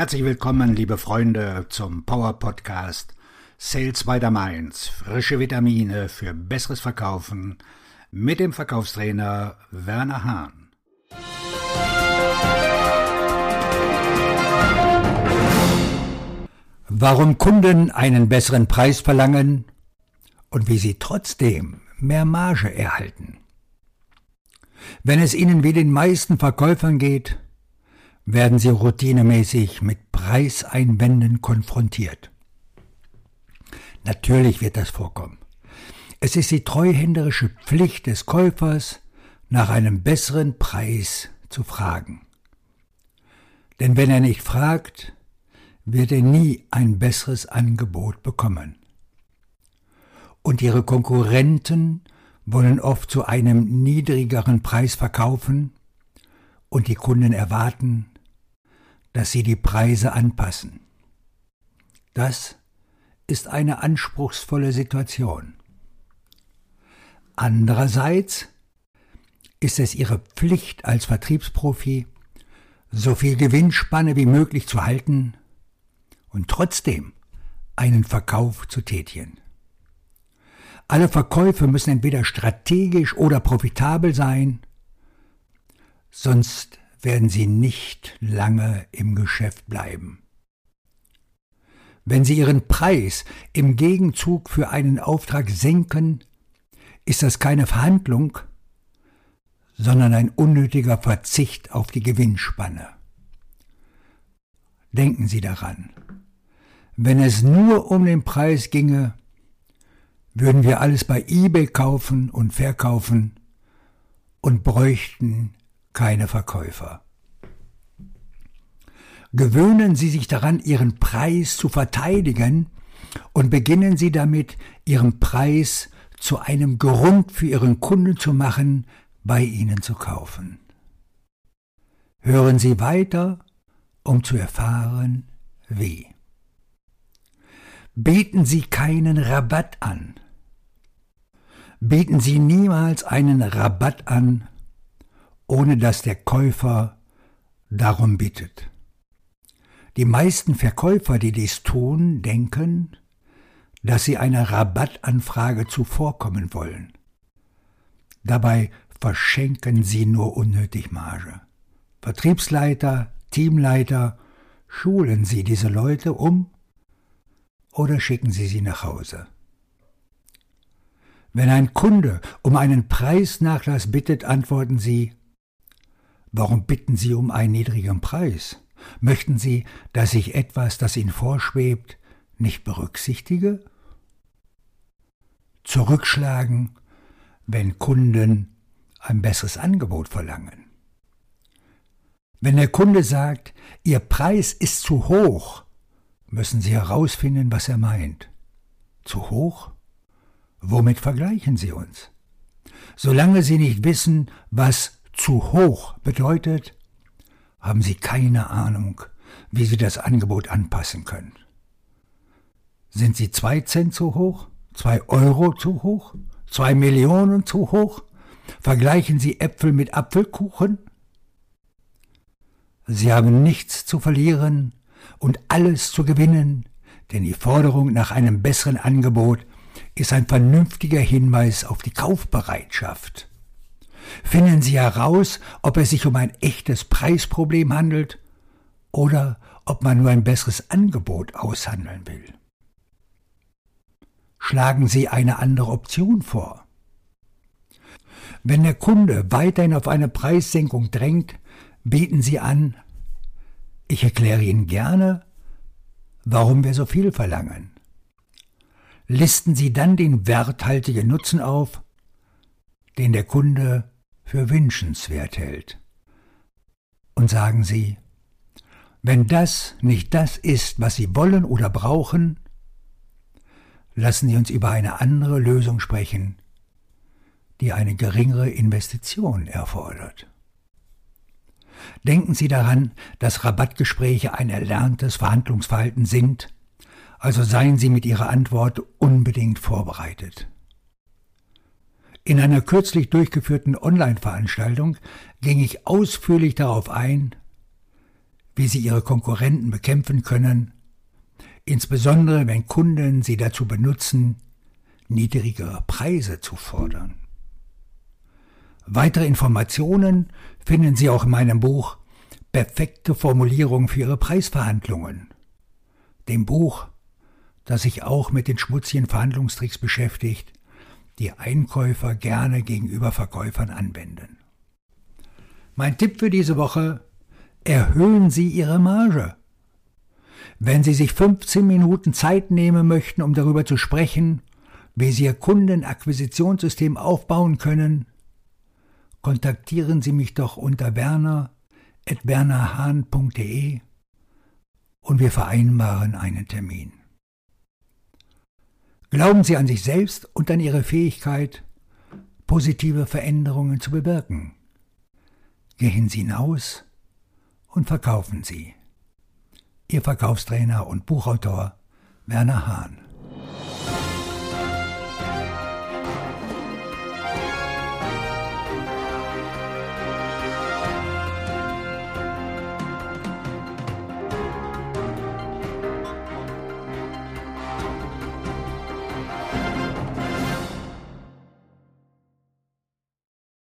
Herzlich willkommen, liebe Freunde, zum Power Podcast Sales by the Mainz. Frische Vitamine für besseres Verkaufen mit dem Verkaufstrainer Werner Hahn. Warum Kunden einen besseren Preis verlangen und wie sie trotzdem mehr Marge erhalten. Wenn es Ihnen wie den meisten Verkäufern geht, werden Sie routinemäßig mit Preiseinwänden konfrontiert. Natürlich wird das vorkommen. Es ist die treuhänderische Pflicht des Käufers, nach einem besseren Preis zu fragen. Denn wenn er nicht fragt, wird er nie ein besseres Angebot bekommen. Und ihre Konkurrenten wollen oft zu einem niedrigeren Preis verkaufen, und die Kunden erwarten, dass sie die Preise anpassen. Das ist eine anspruchsvolle Situation. Andererseits ist es ihre Pflicht als Vertriebsprofi, so viel Gewinnspanne wie möglich zu halten und trotzdem einen Verkauf zu tätigen. Alle Verkäufe müssen entweder strategisch oder profitabel sein, sonst werden sie nicht lange im Geschäft bleiben. Wenn Sie Ihren Preis im Gegenzug für einen Auftrag senken, ist das keine Verhandlung, sondern ein unnötiger Verzicht auf die Gewinnspanne. Denken Sie daran, wenn es nur um den Preis ginge, würden wir alles bei eBay kaufen und verkaufen und bräuchten keine Verkäufer. Gewöhnen Sie sich daran, Ihren Preis zu verteidigen und beginnen Sie damit, Ihren Preis zu einem Grund für Ihren Kunden zu machen, bei Ihnen zu kaufen. Hören Sie weiter, um zu erfahren, wie. Bieten Sie keinen Rabatt an. Bieten Sie niemals einen Rabatt an, ohne dass der Käufer darum bittet. Die meisten Verkäufer, die dies tun, denken, dass sie einer Rabattanfrage zuvorkommen wollen. Dabei verschenken sie nur unnötig Marge. Vertriebsleiter, Teamleiter, schulen Sie diese Leute um oder schicken Sie sie nach Hause. Wenn ein Kunde um einen Preisnachlass bittet, antworten Sie, Warum bitten Sie um einen niedrigen Preis? Möchten Sie, dass ich etwas, das Ihnen vorschwebt, nicht berücksichtige? Zurückschlagen, wenn Kunden ein besseres Angebot verlangen. Wenn der Kunde sagt, Ihr Preis ist zu hoch, müssen Sie herausfinden, was er meint. Zu hoch? Womit vergleichen Sie uns? Solange Sie nicht wissen, was zu hoch bedeutet, haben Sie keine Ahnung, wie Sie das Angebot anpassen können. Sind Sie zwei Cent zu hoch? Zwei Euro zu hoch? Zwei Millionen zu hoch? Vergleichen Sie Äpfel mit Apfelkuchen? Sie haben nichts zu verlieren und alles zu gewinnen, denn die Forderung nach einem besseren Angebot ist ein vernünftiger Hinweis auf die Kaufbereitschaft. Finden Sie heraus, ob es sich um ein echtes Preisproblem handelt oder ob man nur ein besseres Angebot aushandeln will. Schlagen Sie eine andere Option vor. Wenn der Kunde weiterhin auf eine Preissenkung drängt, bieten Sie an, ich erkläre Ihnen gerne, warum wir so viel verlangen. Listen Sie dann den werthaltigen Nutzen auf, den der Kunde für wünschenswert hält. Und sagen Sie, wenn das nicht das ist, was Sie wollen oder brauchen, lassen Sie uns über eine andere Lösung sprechen, die eine geringere Investition erfordert. Denken Sie daran, dass Rabattgespräche ein erlerntes Verhandlungsverhalten sind, also seien Sie mit Ihrer Antwort unbedingt vorbereitet. In einer kürzlich durchgeführten Online-Veranstaltung ging ich ausführlich darauf ein, wie Sie Ihre Konkurrenten bekämpfen können, insbesondere wenn Kunden Sie dazu benutzen, niedrigere Preise zu fordern. Weitere Informationen finden Sie auch in meinem Buch Perfekte Formulierung für Ihre Preisverhandlungen, dem Buch, das sich auch mit den schmutzigen Verhandlungstricks beschäftigt, die Einkäufer gerne gegenüber Verkäufern anwenden. Mein Tipp für diese Woche, erhöhen Sie Ihre Marge. Wenn Sie sich 15 Minuten Zeit nehmen möchten, um darüber zu sprechen, wie Sie Ihr Kundenakquisitionssystem aufbauen können, kontaktieren Sie mich doch unter werner.wernerhahn.de und wir vereinbaren einen Termin. Glauben Sie an sich selbst und an Ihre Fähigkeit, positive Veränderungen zu bewirken. Gehen Sie hinaus und verkaufen Sie. Ihr Verkaufstrainer und Buchautor Werner Hahn